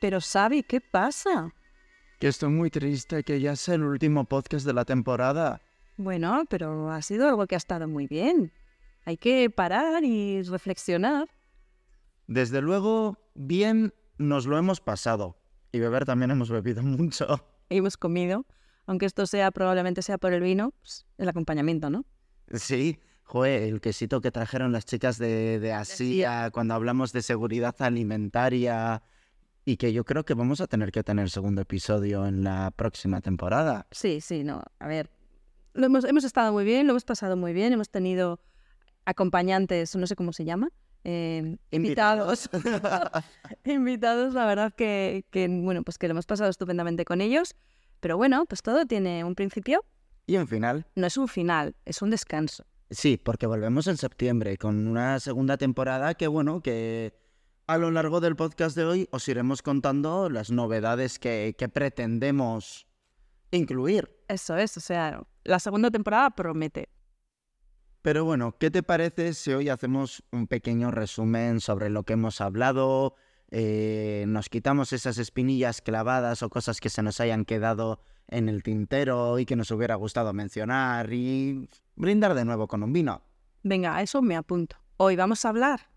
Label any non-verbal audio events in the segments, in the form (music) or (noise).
Pero Xavi, ¿qué pasa? Que estoy muy triste que ya sea el último podcast de la temporada. Bueno, pero ha sido algo que ha estado muy bien. Hay que parar y reflexionar. Desde luego, bien nos lo hemos pasado. Y beber también hemos bebido (laughs) mucho. Hemos comido, aunque esto sea probablemente sea por el vino, pues, el acompañamiento, ¿no? Sí, joder, el quesito que trajeron las chicas de, de Asia cuando hablamos de seguridad alimentaria y que yo creo que vamos a tener que tener segundo episodio en la próxima temporada. Sí, sí, no. A ver, lo hemos, hemos estado muy bien, lo hemos pasado muy bien, hemos tenido acompañantes, no sé cómo se llama, eh, invitados. invitados, (laughs) la verdad que, que, bueno, pues que lo hemos pasado estupendamente con ellos. Pero bueno, pues todo tiene un principio. Y un final. No es un final, es un descanso. Sí, porque volvemos en septiembre con una segunda temporada que, bueno, que a lo largo del podcast de hoy os iremos contando las novedades que, que pretendemos incluir. Eso es, o sea, la segunda temporada promete. Pero bueno, ¿qué te parece si hoy hacemos un pequeño resumen sobre lo que hemos hablado? Eh, nos quitamos esas espinillas clavadas o cosas que se nos hayan quedado en el tintero y que nos hubiera gustado mencionar y brindar de nuevo con un vino. Venga, a eso me apunto. Hoy vamos a hablar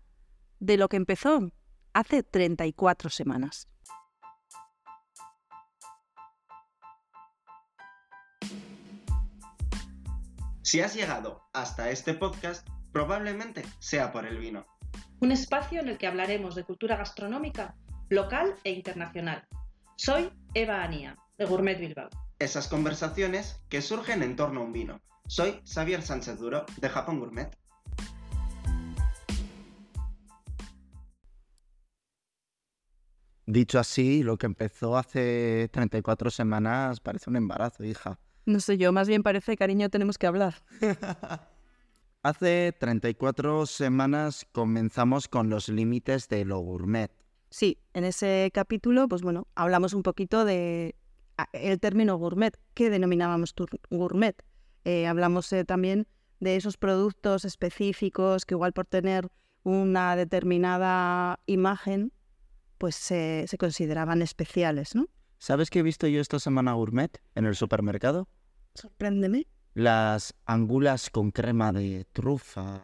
de lo que empezó hace 34 semanas. Si has llegado hasta este podcast, probablemente sea por el vino. Un espacio en el que hablaremos de cultura gastronómica local e internacional. Soy Eva Anía, de Gourmet Bilbao. Esas conversaciones que surgen en torno a un vino. Soy Xavier Sánchez Duro, de Japón Gourmet. Dicho así, lo que empezó hace 34 semanas parece un embarazo, hija. No sé yo, más bien parece, cariño, tenemos que hablar. (laughs) Hace 34 semanas comenzamos con los límites de lo gourmet. Sí, en ese capítulo, pues bueno, hablamos un poquito de a- el término gourmet, ¿qué denominábamos gourmet? Eh, hablamos eh, también de esos productos específicos que igual por tener una determinada imagen, pues se- se consideraban especiales, ¿no? ¿Sabes qué he visto yo esta semana gourmet en el supermercado? Sorpréndeme. Las angulas con crema de trufa.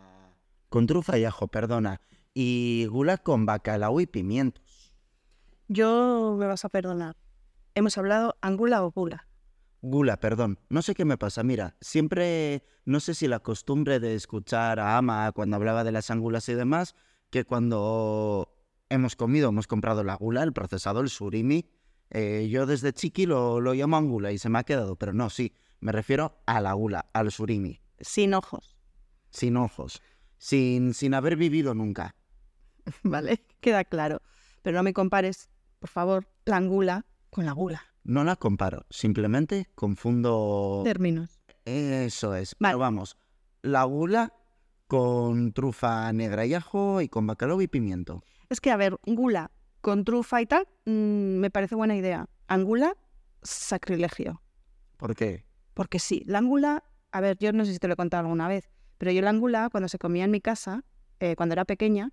Con trufa y ajo, perdona. Y gula con bacalao y pimientos. Yo me vas a perdonar. Hemos hablado angula o gula. Gula, perdón. No sé qué me pasa. Mira, siempre, no sé si la costumbre de escuchar a Ama cuando hablaba de las angulas y demás, que cuando hemos comido, hemos comprado la gula, el procesado, el surimi, eh, yo desde chiqui lo, lo llamo angula y se me ha quedado, pero no, sí, me refiero a la gula, al surimi, Sin ojos, sin ojos, sin, sin haber vivido nunca. (laughs) ¿vale? Queda claro. Pero no me compares, por favor, la angula con la gula. No la comparo, simplemente confundo... Términos. Eso es. Vale. Pero vamos, la gula con trufa negra y ajo y con bacalao y pimiento. Es que, a ver, gula con trufa y tal, mm, me parece buena idea. Angula, sacrilegio. ¿Por qué? Porque sí, la angula, a ver, yo no sé si te lo he contado alguna vez, pero yo la angula, cuando se comía en mi casa, eh, cuando era pequeña,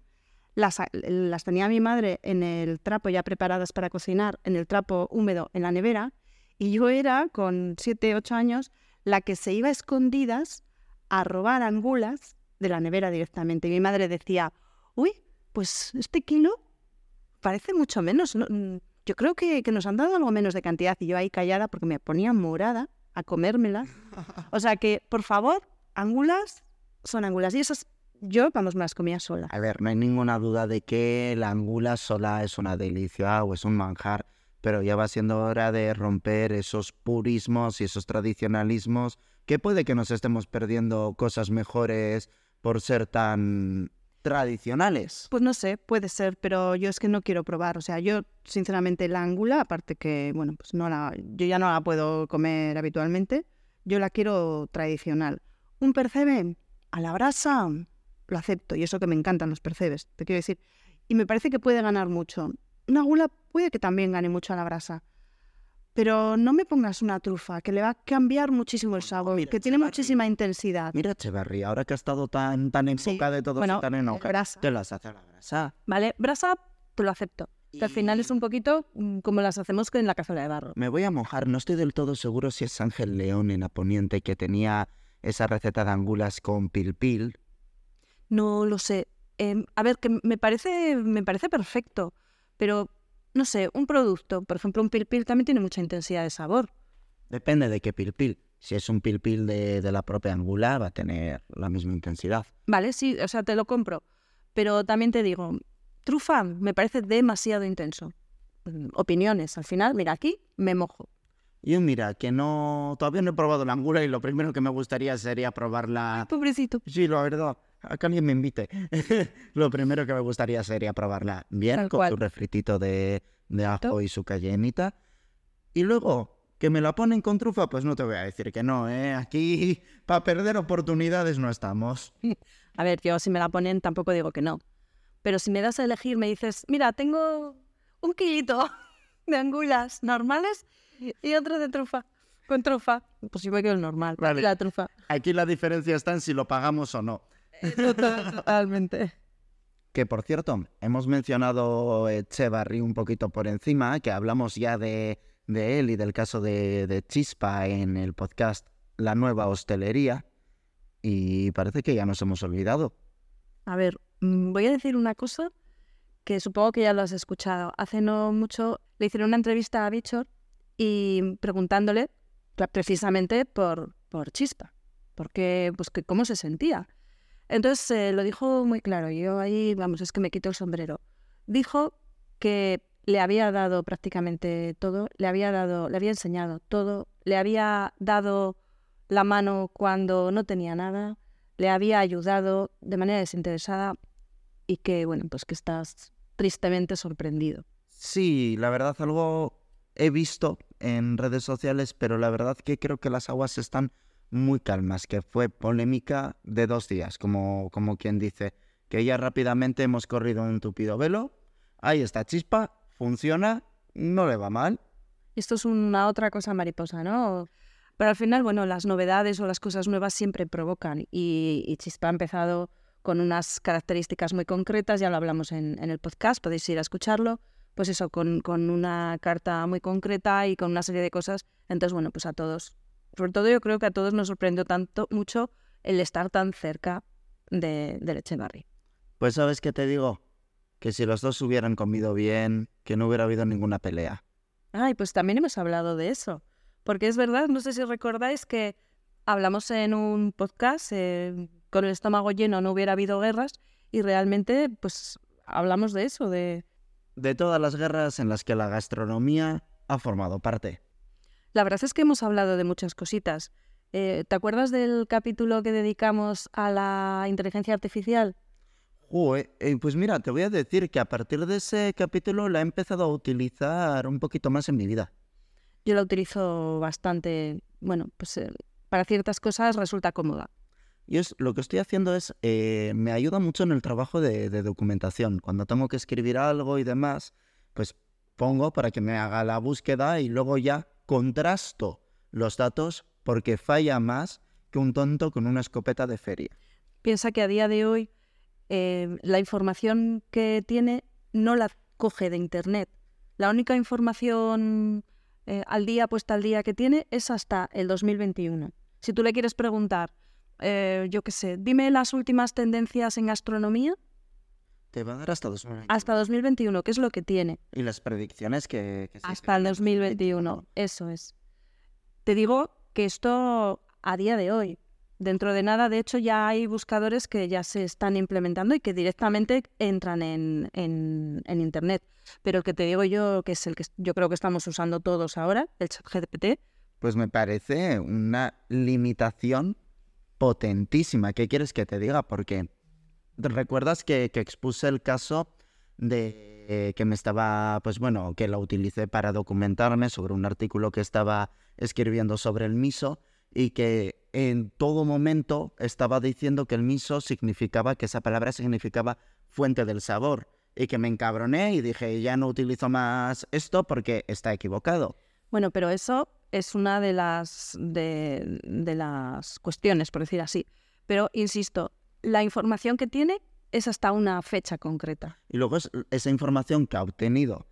las, las tenía mi madre en el trapo ya preparadas para cocinar, en el trapo húmedo en la nevera, y yo era, con 7, 8 años, la que se iba a escondidas a robar angulas de la nevera directamente. Y mi madre decía, uy, pues este kilo parece mucho menos. ¿no? Mm, Yo creo que, nos han dado algo menos de cantidad. Y yo ahí callada porque me ponía morada a comérmelas. O sea que, por favor, angulas son angulas. Y esas, yo, vamos, me las comía sola. A ver, no hay ninguna duda de que la angula sola es una delicia o es un manjar, pero ya va siendo hora de romper esos purismos y esos tradicionalismos que puede que nos estemos perdiendo cosas mejores por ser tan tradicionales. Pues no sé, puede ser, pero yo es que no quiero probar. O sea, yo, sinceramente, la angula, aparte que, bueno, pues no la, yo ya no la puedo comer habitualmente, yo la quiero tradicional. Un percebe a la brasa, lo acepto, y eso que me encantan los percebes, te quiero decir. Y me parece que puede ganar mucho. Una gula puede que también gane mucho a la brasa. Pero no me pongas una trufa, que le va a cambiar muchísimo el sabor, Mira, que tiene Echevarri. muchísima intensidad. Mira, Echevarri, ahora que ha estado tan, tan en Sí, boca de todos bueno, y tan en auge, brasa. te las hace a la brasa. ¿Vale? Brasa, te lo acepto. Que al final es un poquito mm, como las hacemos en la cazuela de barro. Me voy a mojar, no estoy del todo seguro si es Ángel León en Aponiente que tenía esa receta de angulas con pilpil. No lo sé. Em, a ver, que me parece, me parece perfecto, pero no sé, un producto, por ejemplo, un pilpil también tiene mucha intensidad de sabor. Depende de qué pilpil. Si es un pilpil de, de la propia angula, va a tener la misma intensidad. Vale, sí, o sea, te lo compro. Pero también te digo, trufa me parece demasiado intenso. Mm, Opiniones, al final, mira, aquí me mojo. Yo mira, que no... Todavía no he probado la angula y lo primero que me gustaría sería probarla... Pobrecito. Sí, la verdad. A que alguien me invite. (laughs) lo primero que me gustaría sería probarla bien, Tal con cual. su refritito de, de ajo y su cayenita. Y luego, que me la ponen con trufa, pues no te voy a decir que no, ¿eh? Aquí, para perder oportunidades no estamos. (laughs) A ver, yo si me la ponen tampoco digo que no. Pero si me das a elegir, me dices, mira, tengo un kilito (laughs) de angulas normales y otro de trufa. Con trufa. Pues yo me quedo el normal. Vale. La trufa. Aquí la diferencia está en si lo pagamos o no. (laughs) Totalmente. Que por cierto, hemos mencionado Echevarri un poquito por encima, que hablamos ya de, de él y del caso de, de Chispa en el podcast La Nueva Hostelería. Y parece que ya nos hemos olvidado. A ver, mm, voy a decir una cosa que supongo que ya lo has escuchado. Hace no mucho le hicieron una entrevista a Bichor y preguntándole precisamente por, por Chispa, porque, pues, que cómo se sentía. Entonces lo dijo muy claro, yo ahí, vamos, es que me quito el sombrero. Dijo que le había dado prácticamente todo, le había dado, le había enseñado todo, le había dado la mano cuando no tenía nada, le había ayudado de manera desinteresada y que, bueno, pues que estás tristemente sorprendido. Sí, la verdad algo he visto en redes sociales, pero la verdad que creo que las aguas están muy calmas, que fue polémica de dos días, como, como quien dice, que ya rápidamente hemos corrido un tupido velo, ahí está Chispa, funciona, no le va mal. Esto es una otra cosa mariposa, ¿no? Pero al final, bueno, las novedades o las cosas nuevas siempre provocan y, Chispa ha empezado con unas características muy concretas, ya lo hablamos en, en el podcast, podéis ir a escucharlo, pues eso, con, con una carta muy concreta y con una serie de cosas. Entonces, bueno, pues a todos, sobre todo yo creo que a todos nos sorprendió tanto, mucho el estar tan cerca de, del Echevarri. Pues sabes qué te digo, que si los dos hubieran comido bien, que no hubiera habido ninguna pelea. Ay, pues también hemos hablado de eso. Porque es verdad, no sé si recordáis que hablamos en un podcast, eh, con el estómago lleno no hubiera habido guerras, y realmente, pues hablamos de eso, de... De todas las guerras en las que la gastronomía ha formado parte. La verdad es que hemos hablado de muchas cositas. Eh, ¿Te acuerdas del capítulo que dedicamos a la inteligencia artificial? Eh, pues mira, te voy a decir que a partir de ese capítulo la he empezado a utilizar un poquito más en mi vida. Yo la utilizo bastante, bueno, pues eh, para ciertas cosas resulta cómoda. Y es, lo que estoy haciendo es, eh, me ayuda mucho en el trabajo de, de documentación. Cuando tengo que escribir algo y demás, pues pongo para que me haga la búsqueda y luego ya contrasto los datos porque falla más que un tonto con una escopeta de feria. Piensa que a día de hoy eh, la información que tiene no la coge de Internet. La única información eh, al día, puesta al día que tiene es hasta el 2021. Si tú le quieres preguntar, eh, yo qué sé, dime las últimas tendencias en gastronomía, Te va a dar hasta 2021. hasta 2021, ¿qué es lo que tiene? Y las predicciones que... que Hasta el que- 2021, eso es. Te digo que esto a día de hoy, dentro de nada, de hecho ya hay buscadores que ya se están implementando y que directamente entran en, en- en Internet. Pero el que te digo yo, que es el que yo creo que estamos usando todos ahora, el chat GPT, Pues me parece una limitación potentísima. ¿Qué quieres que te diga? Porque recuerdas que, que expuse el caso de que me estaba, pues bueno, que la utilicé para documentarme sobre un artículo que estaba escribiendo sobre el miso y que en todo momento estaba diciendo que el miso significaba, que esa palabra significaba fuente del sabor y que me encabroné y dije, ya no utilizo más esto porque está equivocado. Bueno, pero eso es una de las, de, de las cuestiones, por decir así. Pero, insisto, la información que tiene es hasta una fecha concreta. Y luego es esa información que ha obtenido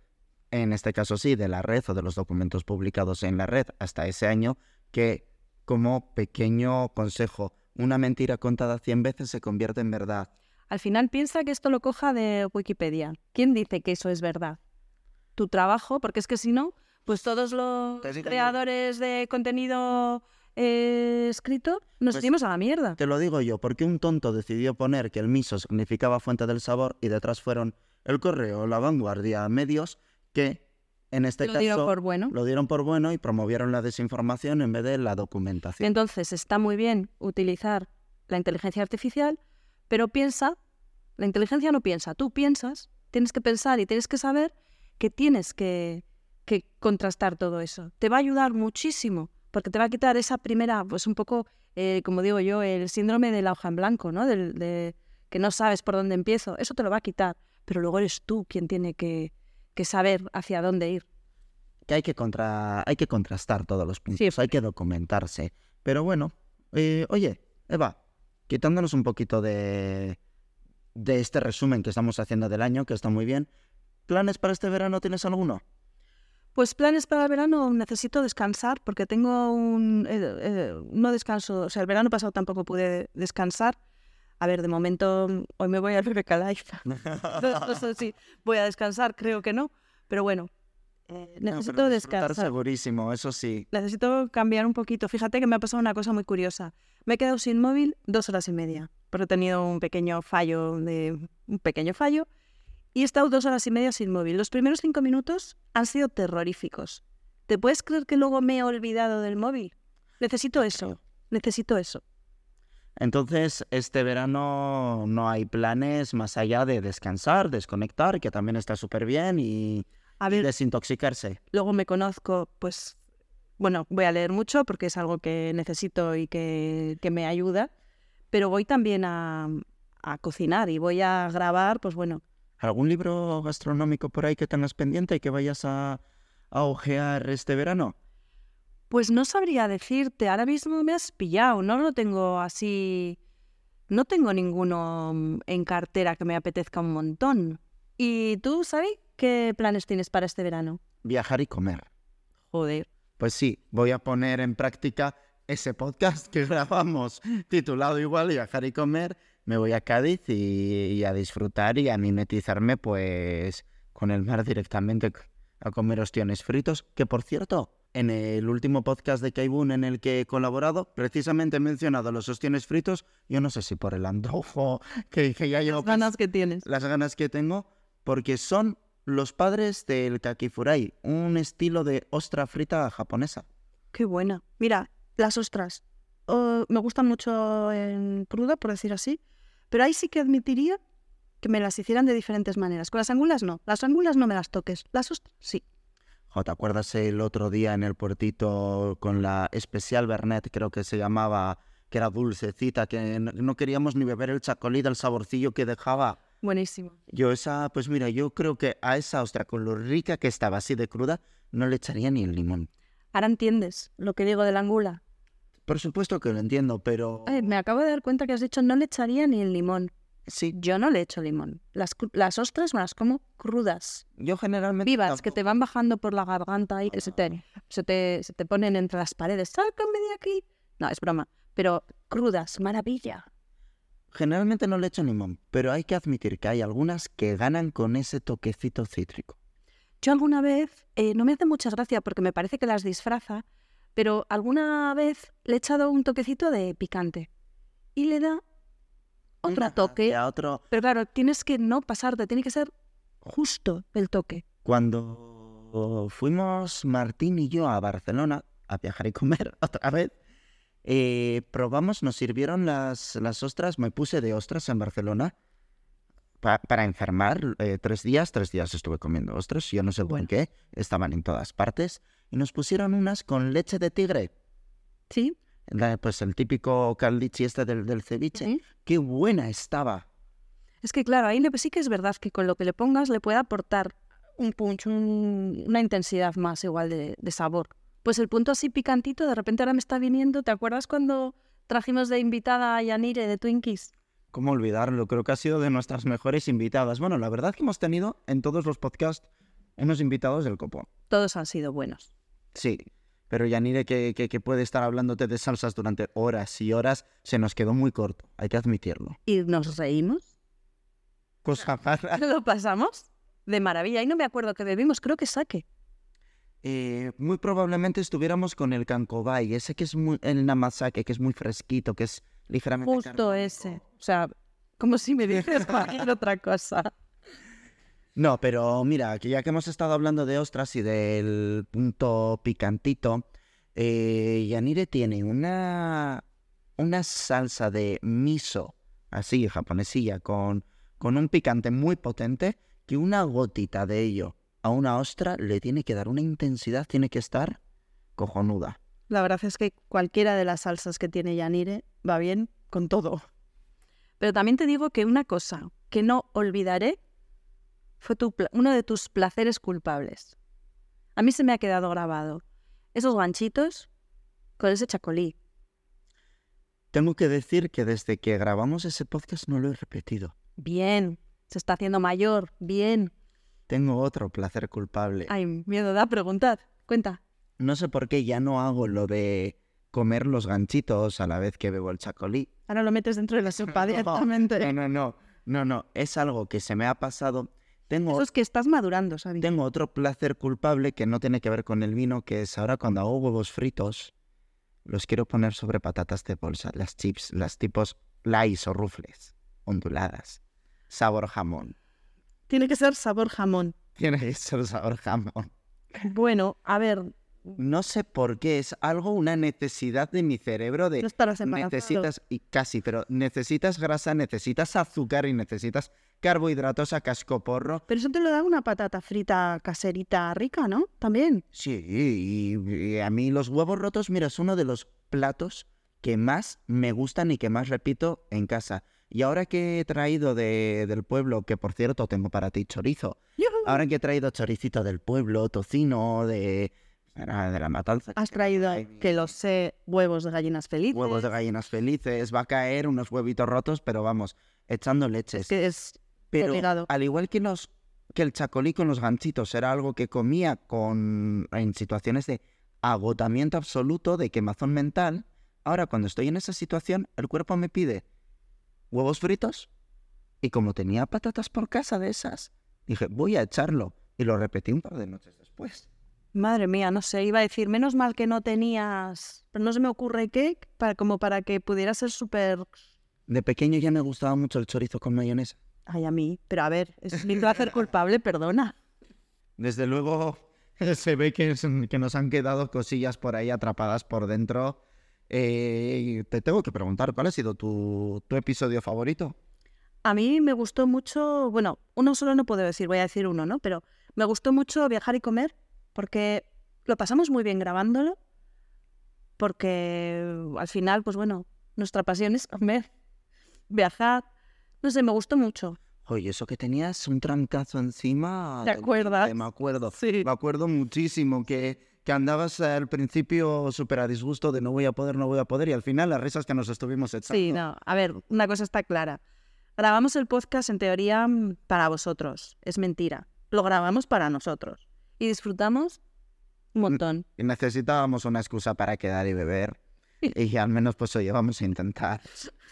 en este caso sí, de la red o de los documentos publicados en la red hasta ese año, que como pequeño consejo, una mentira contada 100 veces se convierte en verdad. Al final piensa que esto lo coja de Wikipedia. ¿Quién dice que eso es verdad? Tu trabajo, porque es que si no, pues todos los creadores de contenido eh, escrito nos Pues- iremos a la mierda. Te lo digo yo, porque un tonto decidió poner que el miso significaba fuente del sabor y detrás fueron el correo, la vanguardia, medios que en este Lo caso dieron por bueno. lo dieron por bueno y promovieron la desinformación en vez de la documentación. Entonces está muy bien utilizar la inteligencia artificial, pero piensa, la inteligencia no piensa, tú piensas, tienes que pensar y tienes que saber que tienes que, que contrastar todo eso. Te va a ayudar muchísimo, porque te va a quitar esa primera, pues un poco, eh, como digo yo, el síndrome de la hoja en blanco, ¿no? Del- de que no sabes por dónde empiezo, eso te lo va a quitar, pero luego eres tú quien tiene que, que saber hacia dónde ir. que hay que, contra... hay que contrastar todos los puntos, hay que documentarse. Pero bueno, eh, oye, Eva, quitándonos un poquito de, de este resumen que estamos haciendo del año, que está muy bien, ¿planes para este verano tienes alguno? Pues planes para el verano, necesito descansar porque tengo un... eh, eh, no descanso, o sea, el verano pasado tampoco pude descansar. A ver, de momento, mm, hoy me voy al BBK Live. no, no sé si voy a descansar, creo que no. Pero bueno, eh, No, necesito pero descansar. segurísimo, eso sí. Necesito cambiar un poquito. Fíjate que me ha pasado una cosa muy curiosa. Me he quedado sin móvil dos horas y media, porque he tenido un pequeño fallo de un pequeño fallo y he estado dos horas y media sin móvil. Los primeros cinco minutos han sido terroríficos. ¿Te puedes creer que luego me he olvidado del móvil? Necesito eso. Necesito eso. Entonces, este verano no hay planes más allá de descansar, desconectar, que también está súper bien, y A y ver, desintoxicarse. luego me conozco, pues, bueno, voy a leer mucho porque es algo que necesito y que, que me ayuda, pero voy también a, a cocinar y voy a grabar, pues bueno, ¿Algún libro gastronómico por ahí que tengas pendiente y que vayas a, a ojear este verano? Pues no sabría decirte, ahora mismo me has pillado, no lo tengo así, no tengo ninguno mm, en cartera que me apetezca un montón. ¿Y tú, Sabi, qué planes tienes para este verano? Viajar y comer. Joder. Pues sí, voy a poner en práctica ese podcast que (laughs) grabamos titulado igual Viajar y comer. Me voy a Cádiz y, y a disfrutar y a mimetizarme pues con el mar directamente a comer ostiones fritos. Que por cierto, en el último podcast de Kaibun en el que he colaborado, precisamente he mencionado los ostiones fritos. Yo no sé si por el antojo (laughs) que, que ya llevo Las ganas que tienes. las ganas que tengo, porque son los padres del kakifurai, un estilo de ostra frita japonesa. Qué buena. Mira, las ostras. oh, me gustan mucho en cruda, por decir así. Pero ahí sí que admitiría que me las hicieran de diferentes maneras. Con las angulas no. Las angulas no me las toques. Las ostras sí. Jo, ¿Te acuerdas el otro día en el puertito con la especial Bernet, creo que se llamaba, que era dulcecita, que no queríamos ni beber el chacolí del saborcillo que dejaba? Buenísimo. Yo esa, pues mira, yo creo que a esa ostra con lo rica que estaba así de cruda, no le echaría ni el limón. Ahora entiendes lo que digo de la angula. Por supuesto que lo entiendo, pero... Eh, me acabo de dar cuenta que has dicho no le echaría ni el limón. Sí, Yo no le echo limón. Las, las ostras me las como crudas, yo generalmente... vivas, que te van bajando por la garganta y que se te, se te, se te ponen entre las paredes. ¡Sácame de aquí! No, es broma. Pero crudas, maravilla. Generalmente no le echo limón, pero hay que admitir que hay algunas que ganan con ese toquecito cítrico. Yo alguna vez, eh, no me hace mucha gracia porque me parece que las disfraza, pero alguna vez le he echado un toquecito de picante y le da otro toque. otro... Pero claro, tienes que no pasarte, tiene que ser justo el toque. Cuando fuimos Martín y yo a Barcelona a viajar y comer (laughs) otra vez, eh, probamos, nos sirvieron las, las ostras, me puse de ostras en Barcelona pa- para enfermar. eh, tres días, tres días estuve comiendo ostras, yo no sé por Bueno. qué, estaban en todas partes. Y nos pusieron unas con leche de tigre, ¿Sí? la- pues el típico caldichi este del, del ceviche. ¿Sí? Qué buena estaba. Es que claro, ahí le- sí que es verdad que con lo que le pongas le puede aportar un punch, un- una intensidad más igual de, de sabor. Pues el punto así picantito de repente ahora me está viniendo. ¿Te acuerdas cuando trajimos de invitada a Yanire de Twinkies? ¿Cómo olvidarlo? Creo que ha sido de nuestras mejores invitadas. Bueno, la verdad que hemos tenido en todos los podcasts Unos invitados del copón. Todos han sido buenos. Sí. Pero Yanire, que, que, que puede estar hablándote de salsas durante horas y horas, se nos quedó muy corto, hay que admitirlo. Y nos reímos. Cosa (laughs) rara. Lo pasamos de maravilla. Y no me acuerdo que bebimos, creo que saque. Eh, muy probablemente estuviéramos con el Cancobay, ese que es muy, el Namasake, que es muy fresquito, que es ligeramente Justo carbónico. ese. O sea, como si me dices cualquier otra cosa. (laughs) No, pero mira, que ya que hemos estado hablando de ostras y del punto picantito, eh, Yanire tiene una, una salsa de miso, así, japonesilla, con, con un picante muy potente, que una gotita de ello a una ostra le tiene que dar una intensidad, tiene que estar cojonuda. La verdad es que cualquiera de las salsas que tiene Yanire va bien con todo. Pero también te digo que una cosa que no olvidaré fue tu uno de tus placeres culpables. A mí se me ha quedado grabado. Esos ganchitos con ese chacolí. Tengo que decir que desde que grabamos ese podcast no lo he repetido. Bien. Se está haciendo mayor. Bien. Tengo otro placer culpable. Ay, miedo da preguntad. Cuenta. No sé por qué ya no hago lo de comer los ganchitos a la vez que bebo el chacolí. Ahora lo metes dentro de la sopa (laughs) directamente. No, no, no, no, no, es algo que se me ha pasado. Tengo, Eso es que estás madurando, ¿sabes? tengo otro placer culpable que no tiene que ver con el vino, que es ahora cuando hago huevos fritos, los quiero poner sobre patatas de bolsa, las chips, las tipos lais o rufles, onduladas, sabor jamón. Tiene que ser sabor jamón. Tiene que ser sabor jamón. Bueno, a ver, No sé por qué, es algo, una necesidad de mi cerebro de... no estarás embarazado. Necesitas, y casi, pero necesitas grasa, necesitas azúcar y necesitas carbohidratos a cascoporro. Pero eso te lo da una patata frita caserita rica, ¿no? También. Sí, y, y a mí los huevos rotos, mira, es uno de los platos que más me gustan y que más repito en casa. Y ahora que he traído de- del pueblo, que por cierto tengo para ti chorizo, ahora que he traído choricito del pueblo, tocino, de, de la matanza. Has traído, que lo sé, huevos de gallinas felices. Huevos de gallinas felices, va a caer unos huevitos rotos, pero vamos, echando leches. Que es Pero obligado. al igual que los que el chacolí con los ganchitos era algo que comía con en situaciones de agotamiento absoluto, de quemazón mental, ahora cuando estoy en esa situación, el cuerpo me pide huevos fritos y como tenía patatas por casa de esas, dije, voy a echarlo y lo repetí un par de noches después. Madre mía, no sé, iba a decir, menos mal que no tenías, pero no se me ocurre qué, para, como para que pudiera ser súper... De pequeño ya me gustaba mucho el chorizo con mayonesa. Ay, a mí, pero a ver, es mi placer (laughs) culpable, perdona. Desde luego (laughs) se ve que, es- que nos han quedado cosillas por ahí atrapadas por dentro. Eh, y te tengo que preguntar, ¿cuál ha sido tu, tu episodio favorito? A mí me gustó mucho, bueno, uno solo no puedo decir, voy a decir uno, ¿no? Pero me gustó mucho viajar y comer, porque lo pasamos muy bien grabándolo, porque al final, pues bueno, nuestra pasión es comer, viajar, no sé, me gustó mucho. Oye, eso que tenías un trancazo encima. ¿Te acuerdas? chiste, Me acuerdo. Sí. Me acuerdo muchísimo que, que andabas al principio súper a disgusto de no voy a poder, no voy a poder, y al final las risas que nos estuvimos echando. Sí, no, a ver, una cosa está clara. Grabamos el podcast en teoría mm, para vosotros, es mentira. Lo grabamos para nosotros y disfrutamos un montón. Y necesitábamos una excusa para quedar y beber. Y al menos pues oye, vamos a intentar.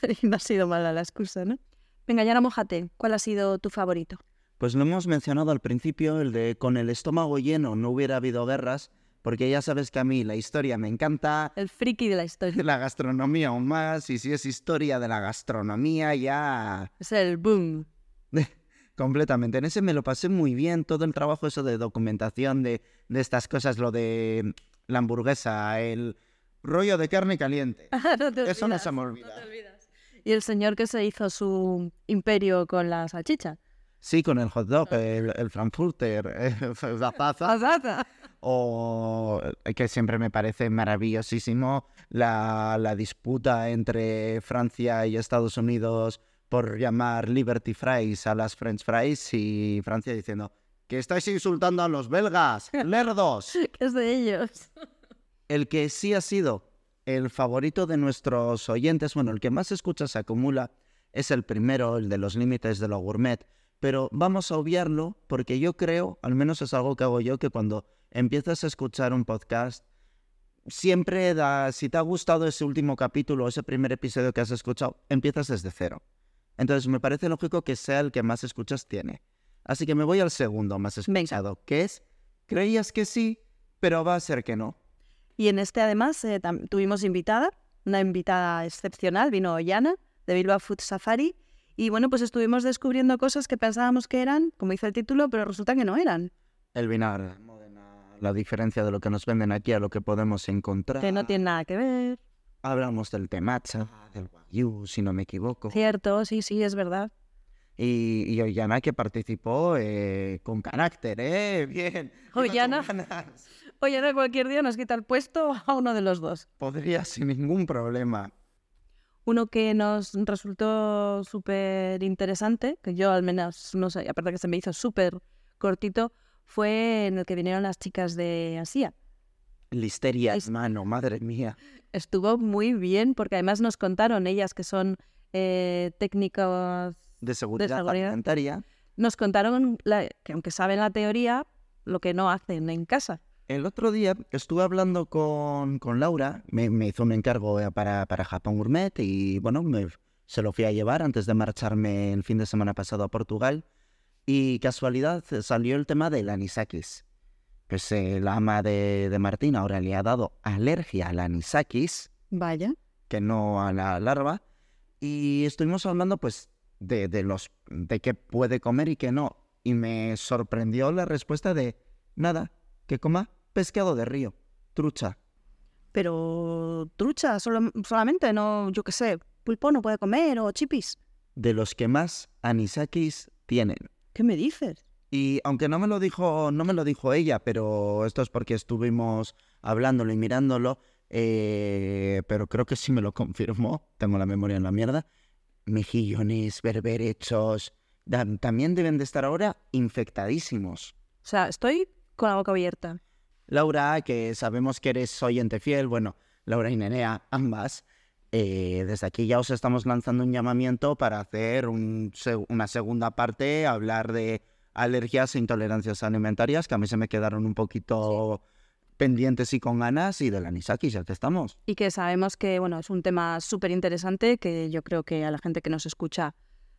(laughs) Y no ha sido mala la excusa, ¿no? Venga, ya ahora mojate. ¿Cuál ha sido tu favorito? Pues lo hemos mencionado al principio, el de con el estómago lleno no hubiera habido guerras, porque ya sabes que a mí la historia me encanta, El friki de la historia. (laughs) la gastronomía aún más, y si es historia de la gastronomía ya Es el boom. (laughs) completamente. En ese me lo pasé muy bien, todo el trabajo eso de documentación de, de estas cosas, lo de la hamburguesa, el rollo de carne caliente. (laughs) no te Eso no se me olvida. Y el señor que se hizo su imperio con la salchicha. Sí, con el hot dog, el, el frankfurter, (laughs) la taza. Azata. o eh, que siempre me parece maravillosísimo la, la disputa entre Francia y Estados Unidos por llamar Liberty Fries a las French Fries y Francia diciendo que estáis insultando a los belgas, (laughs) lerdos. Que es de ellos. El que sí ha sido el favorito de nuestros oyentes, bueno, el que más escuchas se acumula, es el primero, el de los límites de lo gourmet, pero vamos a obviarlo porque yo creo, al menos es algo que hago yo, que cuando empiezas a escuchar un podcast, siempre da, si te ha gustado ese último capítulo, ese primer episodio que has escuchado, empiezas desde cero. Entonces me parece lógico que sea el que más escuchas tiene. Así que me voy al segundo más escuchado, que es, creías que sí, pero va a ser que no. Y en este además eh, tuvimos invitada, una invitada excepcional, vino Yana de Bilbao Food Safari. Y bueno, pues estuvimos descubriendo cosas que pensábamos que eran, como dice el título, pero resulta que no eran. El vinagre, Módena, la diferencia de lo que nos venden aquí a lo que podemos encontrar. Que no tienen nada que ver. Hablamos del temacha, del wagyu, si no me equivoco. Cierto, sí, sí, es verdad. Y, y Ollana que participó eh, con carácter, ¿eh? Bien. Ollana. Oye, ahora cualquier día nos quita el puesto (laughs) a uno de los dos. Podría sin ningún problema. Uno que nos resultó súper interesante, que yo al menos no sé, aparte que se me hizo súper cortito, fue en el que vinieron las chicas de Asia. Listeria, Es- hermano, madre mía. Estuvo muy bien porque además nos contaron ellas que son eh, técnicos, De seguridad, seguridad. alimentaria. nos contaron la- que aunque saben la teoría, lo que no hacen en casa. El otro día estuve hablando con, con Laura, me, me hizo un encargo eh, para, para Japón Gourmet y bueno, me- se lo fui a llevar antes de marcharme el fin de semana pasado a Portugal. Y casualidad eh, salió el tema del anisakis. Pues la ama de, de Martín ahora le ha dado alergia al anisakis, Vaya. que no a la larva. Y estuvimos hablando pues de, de los de qué puede comer y qué no. Y me sorprendió la respuesta de nada, que coma pescado de río, trucha. Pero trucha, solo, solamente, no, yo qué sé, pulpo no puede comer o chipis. de los que más anisakis tienen. ¿Qué me dices? Y aunque no me lo dijo, no me lo dijo ella, pero esto es porque estuvimos hablándolo y mirándolo, eh, pero creo que sí me lo confirmó, tengo la memoria en la mierda. Mejillones, berberechos, también deben de estar ahora infectadísimos. O sea, estoy con la boca abierta. Laura, que sabemos que eres oyente fiel, bueno, Laura y Nenea, ambas, eh, desde aquí ya os estamos lanzando un llamamiento para hacer un una segunda parte, hablar de alergias e intolerancias alimentarias, que a mí se me quedaron un poquito pendientes y con ganas, y del anisakis, ya que estamos. Y que sabemos que, bueno, es un tema súper interesante que yo creo que a la gente que nos escucha,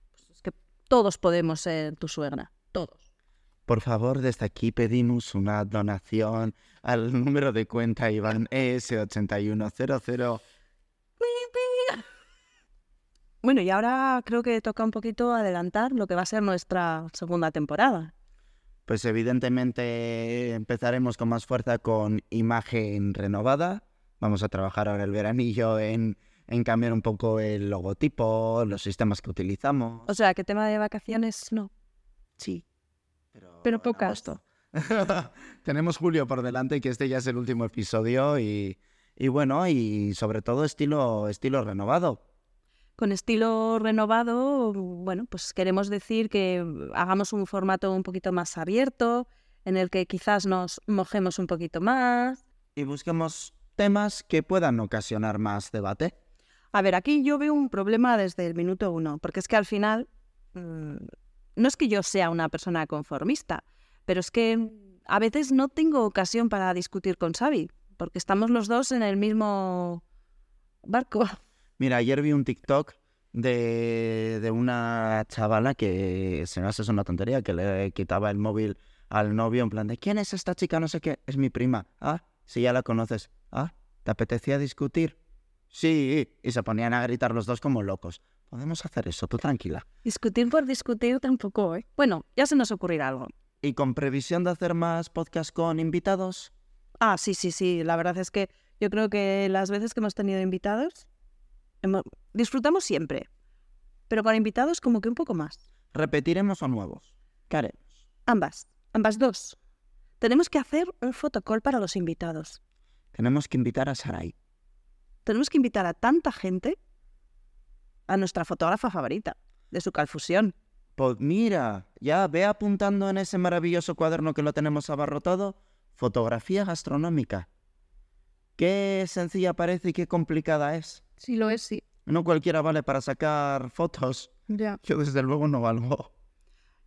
pues es que todos podemos ser tu suegra. Todos. Por favor, desde aquí pedimos una donación al número de cuenta Iván ES8100. Bueno, y ahora creo que toca un poquito adelantar lo que va a ser nuestra segunda temporada. Pues evidentemente empezaremos con más fuerza con imagen renovada. Vamos a trabajar ahora el veranillo en, en cambiar un poco el logotipo, los sistemas que utilizamos. O sea, que tema de vacaciones no. Sí. Pero, Pero pocas. (laughs) Tenemos julio por delante, que este ya es el último episodio y, y bueno, y sobre todo estilo, estilo renovado. Con estilo renovado, bueno, pues queremos decir que hagamos un formato un poquito más abierto, en el que quizás nos mojemos un poquito más. Y busquemos temas que puedan ocasionar más debate. A ver, aquí yo veo un problema desde el minuto uno, porque es que al final, mm, no es que yo sea una persona conformista, pero es que a veces no tengo ocasión para discutir con Xavi, porque estamos los dos en el mismo barco. Mira, ayer vi un TikTok de, de una chavala que se me hace una tontería, que le quitaba el móvil al novio en plan de ¿quién es esta chica? No sé qué, es mi prima. Ah, si ya la conoces. Ah, ¿te apetecía discutir? Sí, y se ponían a gritar los dos como locos. Podemos hacer eso, tú tranquila. Discutir por discutir tampoco, ¿eh? Bueno, ya se nos ocurrirá algo. ¿Y con previsión de hacer más podcast con invitados? Ah, sí, sí, sí. La verdad es que yo creo que las veces que hemos tenido invitados, hemo- disfrutamos siempre. Pero con invitados como que un poco más. ¿Repetiremos o nuevos? ¿Qué haremos? Ambas, ambas dos. Tenemos que hacer un fotocall para los invitados. Tenemos que invitar a Sarai. Tenemos que invitar a tanta gente a nuestra fotógrafa favorita de su calfusión. Pues mira, ya ve apuntando en ese maravilloso cuaderno que lo tenemos abarrotado, fotografía gastronómica. Qué sencilla parece y qué complicada es. Sí, lo es, sí. No cualquiera vale para sacar fotos. Ya. Yo desde luego no valgo.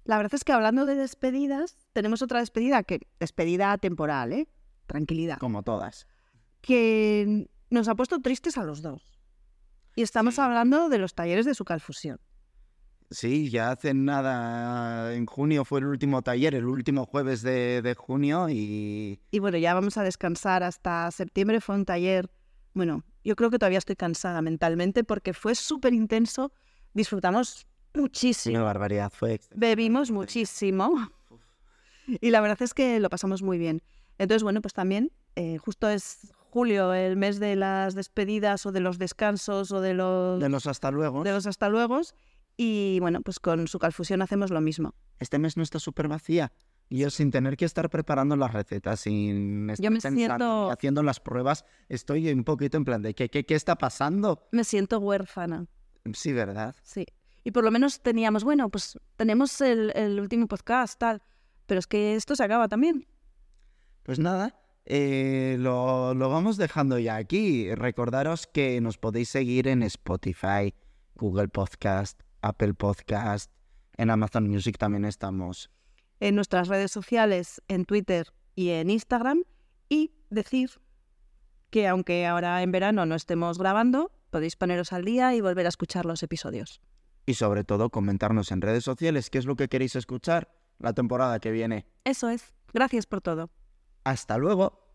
La verdad es que hablando de despedidas, tenemos otra despedida que despedida temporal, ¿eh? Tranquilidad. Como todas. Que nos ha puesto tristes a los dos. Y estamos hablando de los talleres de Sucalfusión. Sí, ya hace nada, en junio fue el último taller, el último jueves de, de junio y Y bueno, ya vamos a descansar hasta septiembre. Fue un taller, bueno, yo creo que todavía estoy cansada mentalmente porque fue súper intenso. Disfrutamos muchísimo. una barbaridad, fue. Bebimos muchísimo. Y la verdad es que lo pasamos muy bien. Entonces, bueno, pues también, eh, justo es julio, el mes de las despedidas o de los descansos o de los, De los hasta luego. de los hasta luego. Y bueno, pues con su calfusión hacemos lo mismo. Este mes no está súper vacía. Yo sin tener que estar preparando las recetas, sin estar Yo me siento- haciendo las pruebas, estoy un poquito en plan de ¿qué, qué, qué está pasando? Me siento huérfana, Sí, ¿verdad? sí. Y por lo menos teníamos, bueno, pues tenemos el, el último podcast, tal. Pero es que esto se acaba también. Pues nada, eh, lo, lo vamos dejando ya aquí. Recordaros que nos podéis seguir en Spotify, Google Podcast, Apple Podcast, en Amazon Music también estamos. en nuestras redes sociales, en Twitter y en Instagram, y decir que aunque ahora en verano no estemos grabando, podéis poneros al día y volver a escuchar los episodios. Y sobre todo comentarnos en redes sociales qué es lo que queréis escuchar la temporada que viene. Eso es. Gracias por todo. Hasta luego.